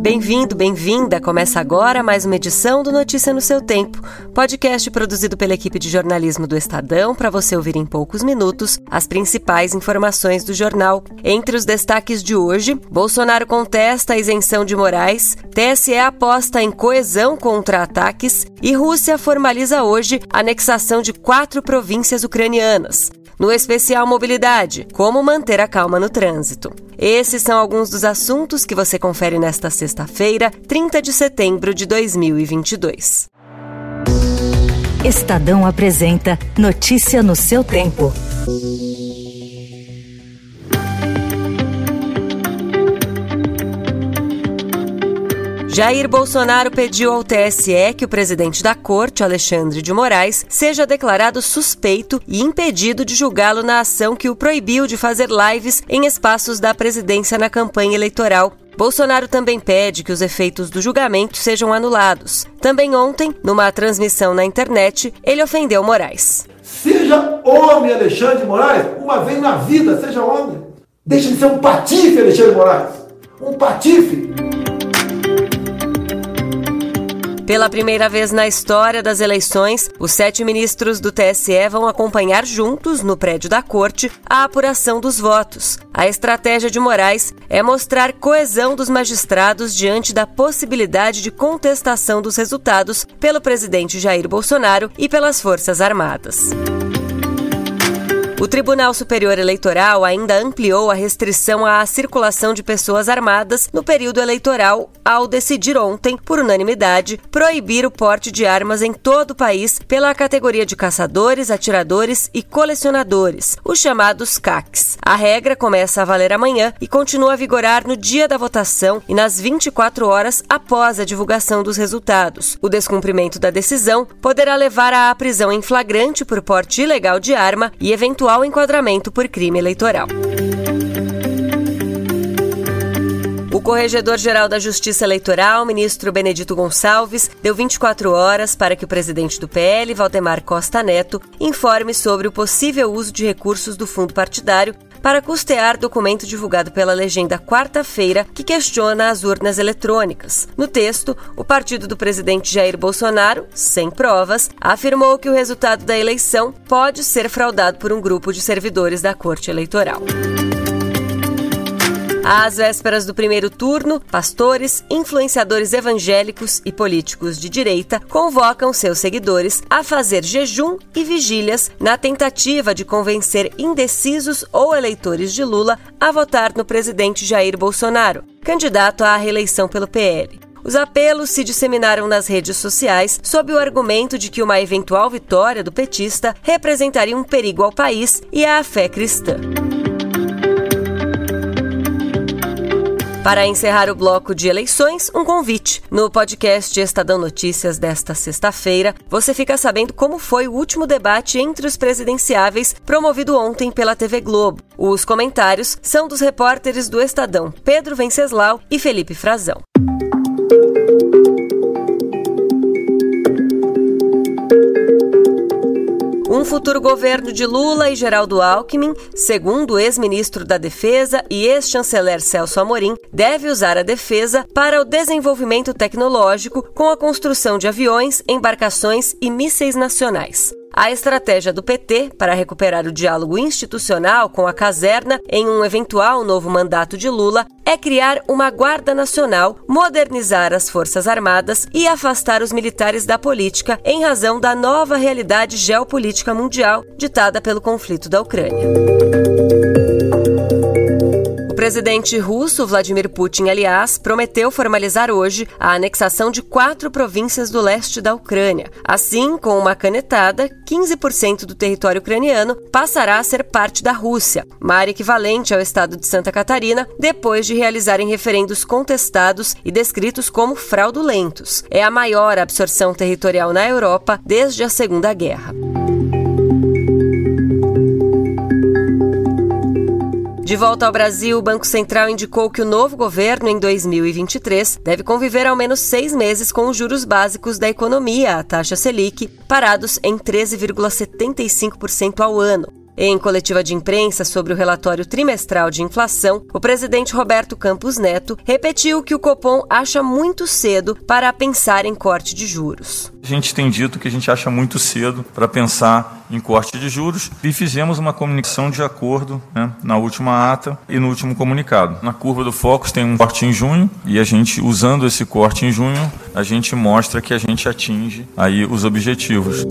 Bem-vindo, bem-vinda. Começa agora mais uma edição do Notícia no seu Tempo, podcast produzido pela equipe de jornalismo do Estadão para você ouvir em poucos minutos as principais informações do jornal. Entre os destaques de hoje, Bolsonaro contesta a isenção de Moraes, TSE aposta em coesão contra ataques e Rússia formaliza hoje a anexação de quatro províncias ucranianas. No especial Mobilidade, como manter a calma no trânsito. Esses são alguns dos assuntos que você confere nesta sexta-feira, 30 de setembro de 2022. Estadão apresenta Notícia no seu tempo. Jair Bolsonaro pediu ao TSE que o presidente da corte, Alexandre de Moraes, seja declarado suspeito e impedido de julgá-lo na ação que o proibiu de fazer lives em espaços da presidência na campanha eleitoral. Bolsonaro também pede que os efeitos do julgamento sejam anulados. Também ontem, numa transmissão na internet, ele ofendeu Moraes. Seja homem, Alexandre Moraes, uma vez na vida, seja homem. Deixe de ser um patife, Alexandre Moraes. Um patife. Pela primeira vez na história das eleições, os sete ministros do TSE vão acompanhar juntos, no prédio da corte, a apuração dos votos. A estratégia de Moraes é mostrar coesão dos magistrados diante da possibilidade de contestação dos resultados pelo presidente Jair Bolsonaro e pelas Forças Armadas. O Tribunal Superior Eleitoral ainda ampliou a restrição à circulação de pessoas armadas no período eleitoral ao decidir ontem, por unanimidade, proibir o porte de armas em todo o país pela categoria de caçadores, atiradores e colecionadores, os chamados CACs. A regra começa a valer amanhã e continua a vigorar no dia da votação e nas 24 horas após a divulgação dos resultados. O descumprimento da decisão poderá levar à prisão em flagrante por porte ilegal de arma e eventual eventual enquadramento por crime eleitoral. O Corregedor-Geral da Justiça Eleitoral, ministro Benedito Gonçalves, deu 24 horas para que o presidente do PL, Valdemar Costa Neto, informe sobre o possível uso de recursos do fundo partidário para custear documento divulgado pela legenda quarta-feira que questiona as urnas eletrônicas. No texto, o partido do presidente Jair Bolsonaro, sem provas, afirmou que o resultado da eleição pode ser fraudado por um grupo de servidores da Corte Eleitoral. Às vésperas do primeiro turno, pastores, influenciadores evangélicos e políticos de direita convocam seus seguidores a fazer jejum e vigílias na tentativa de convencer indecisos ou eleitores de Lula a votar no presidente Jair Bolsonaro, candidato à reeleição pelo PL. Os apelos se disseminaram nas redes sociais sob o argumento de que uma eventual vitória do petista representaria um perigo ao país e à fé cristã. Para encerrar o bloco de eleições, um convite. No podcast Estadão Notícias desta sexta-feira, você fica sabendo como foi o último debate entre os presidenciáveis promovido ontem pela TV Globo. Os comentários são dos repórteres do Estadão Pedro Venceslau e Felipe Frazão. Um futuro governo de Lula e Geraldo Alckmin, segundo o ex-ministro da Defesa e ex-chanceler Celso Amorim, deve usar a defesa para o desenvolvimento tecnológico com a construção de aviões, embarcações e mísseis nacionais. A estratégia do PT para recuperar o diálogo institucional com a caserna em um eventual novo mandato de Lula é criar uma Guarda Nacional, modernizar as Forças Armadas e afastar os militares da política em razão da nova realidade geopolítica mundial ditada pelo conflito da Ucrânia presidente russo Vladimir Putin, aliás, prometeu formalizar hoje a anexação de quatro províncias do leste da Ucrânia. Assim, com uma canetada, 15% do território ucraniano passará a ser parte da Rússia, uma área equivalente ao estado de Santa Catarina, depois de realizarem referendos contestados e descritos como fraudulentos. É a maior absorção territorial na Europa desde a Segunda Guerra. De volta ao Brasil, o Banco Central indicou que o novo governo, em 2023, deve conviver ao menos seis meses com os juros básicos da economia, a taxa Selic, parados em 13,75% ao ano. Em coletiva de imprensa sobre o relatório trimestral de inflação, o presidente Roberto Campos Neto repetiu que o Copom acha muito cedo para pensar em corte de juros. A gente tem dito que a gente acha muito cedo para pensar em corte de juros e fizemos uma comunicação de acordo né, na última ata e no último comunicado. Na curva do Focus tem um corte em junho e a gente, usando esse corte em junho, a gente mostra que a gente atinge aí os objetivos.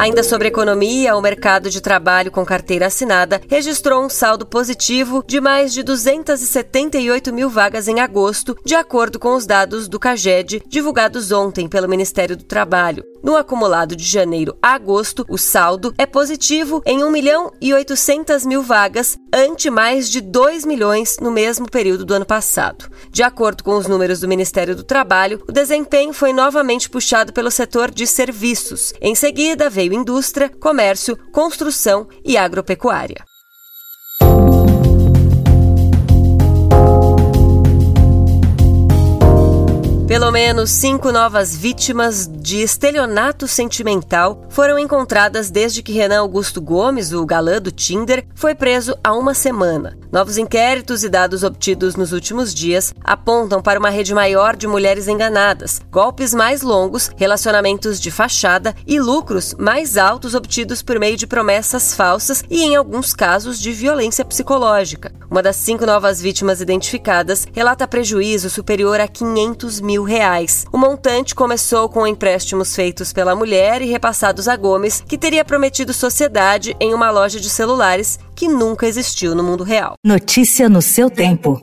Ainda sobre economia, o mercado de trabalho com carteira assinada registrou um saldo positivo de mais de 278 mil vagas em agosto, de acordo com os dados do CAGED divulgados ontem pelo Ministério do Trabalho. No acumulado de janeiro a agosto, o saldo é positivo em 1 milhão e 800 mil vagas, ante mais de 2 milhões no mesmo período do ano passado. De acordo com os números do Ministério do Trabalho, o desempenho foi novamente puxado pelo setor de serviços. Em seguida, veio indústria, comércio, construção e agropecuária. Pelo menos cinco novas vítimas de estelionato sentimental foram encontradas desde que Renan Augusto Gomes, o galã do Tinder, foi preso há uma semana. Novos inquéritos e dados obtidos nos últimos dias apontam para uma rede maior de mulheres enganadas, golpes mais longos, relacionamentos de fachada e lucros mais altos obtidos por meio de promessas falsas e, em alguns casos, de violência psicológica. Uma das cinco novas vítimas identificadas relata prejuízo superior a 500 mil reais. O montante começou com empréstimos feitos pela mulher e repassados a Gomes, que teria prometido sociedade em uma loja de celulares que nunca existiu no mundo real. Notícia no seu tempo.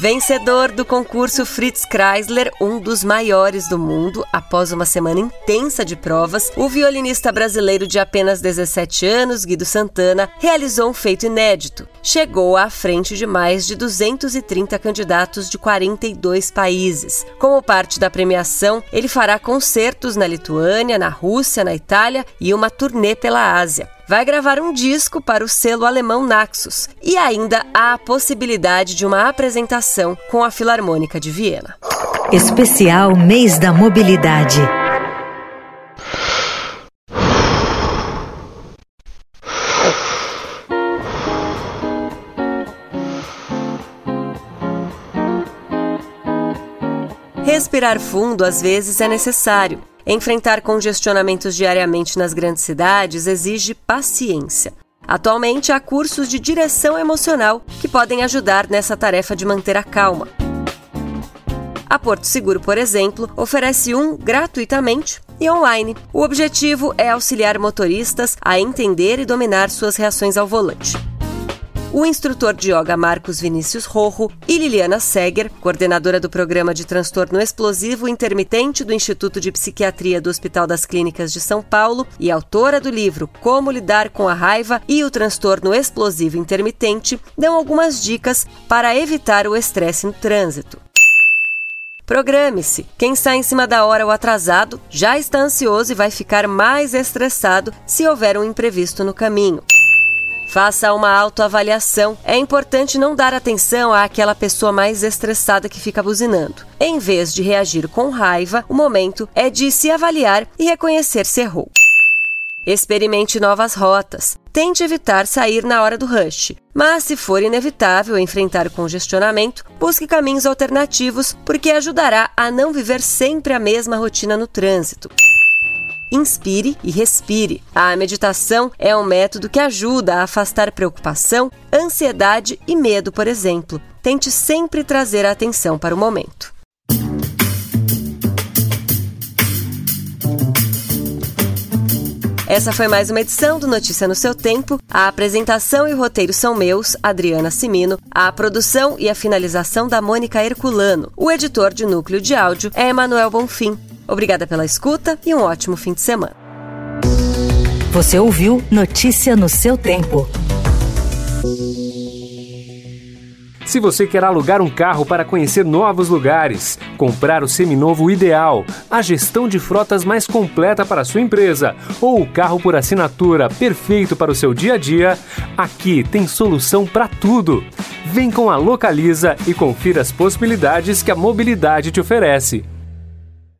Vencedor do concurso Fritz Kreisler, um dos maiores do mundo, após uma semana intensa de provas, o violinista brasileiro de apenas 17 anos, Guido Santana, realizou um feito inédito. Chegou à frente de mais de 230 candidatos de 42 países. Como parte da premiação, ele fará concertos na Lituânia, na Rússia, na Itália e uma turnê pela Ásia vai gravar um disco para o selo alemão Naxos e ainda há a possibilidade de uma apresentação com a Filarmônica de Viena. Especial Mês da Mobilidade. Respirar fundo às vezes é necessário. Enfrentar congestionamentos diariamente nas grandes cidades exige paciência. Atualmente, há cursos de direção emocional que podem ajudar nessa tarefa de manter a calma. A Porto Seguro, por exemplo, oferece um gratuitamente e online. O objetivo é auxiliar motoristas a entender e dominar suas reações ao volante o instrutor de yoga Marcos Vinícius Rojo e Liliana Seger, coordenadora do programa de transtorno explosivo intermitente do Instituto de Psiquiatria do Hospital das Clínicas de São Paulo e autora do livro Como lidar com a raiva e o transtorno explosivo intermitente, dão algumas dicas para evitar o estresse no trânsito. Programe-se. Quem está em cima da hora ou atrasado já está ansioso e vai ficar mais estressado se houver um imprevisto no caminho. Faça uma autoavaliação. É importante não dar atenção àquela pessoa mais estressada que fica buzinando. Em vez de reagir com raiva, o momento é de se avaliar e reconhecer se errou. Experimente novas rotas. Tente evitar sair na hora do rush. Mas, se for inevitável enfrentar congestionamento, busque caminhos alternativos, porque ajudará a não viver sempre a mesma rotina no trânsito inspire e respire. A meditação é um método que ajuda a afastar preocupação, ansiedade e medo, por exemplo. Tente sempre trazer a atenção para o momento. Essa foi mais uma edição do Notícia no seu tempo. A apresentação e o roteiro são meus, Adriana Simino. A produção e a finalização da Mônica Herculano. O editor de núcleo de áudio é Emanuel Bonfim. Obrigada pela escuta e um ótimo fim de semana. Você ouviu Notícia no seu tempo. Se você quer alugar um carro para conhecer novos lugares, comprar o seminovo ideal, a gestão de frotas mais completa para a sua empresa ou o carro por assinatura perfeito para o seu dia a dia, aqui tem solução para tudo. Vem com a Localiza e confira as possibilidades que a mobilidade te oferece.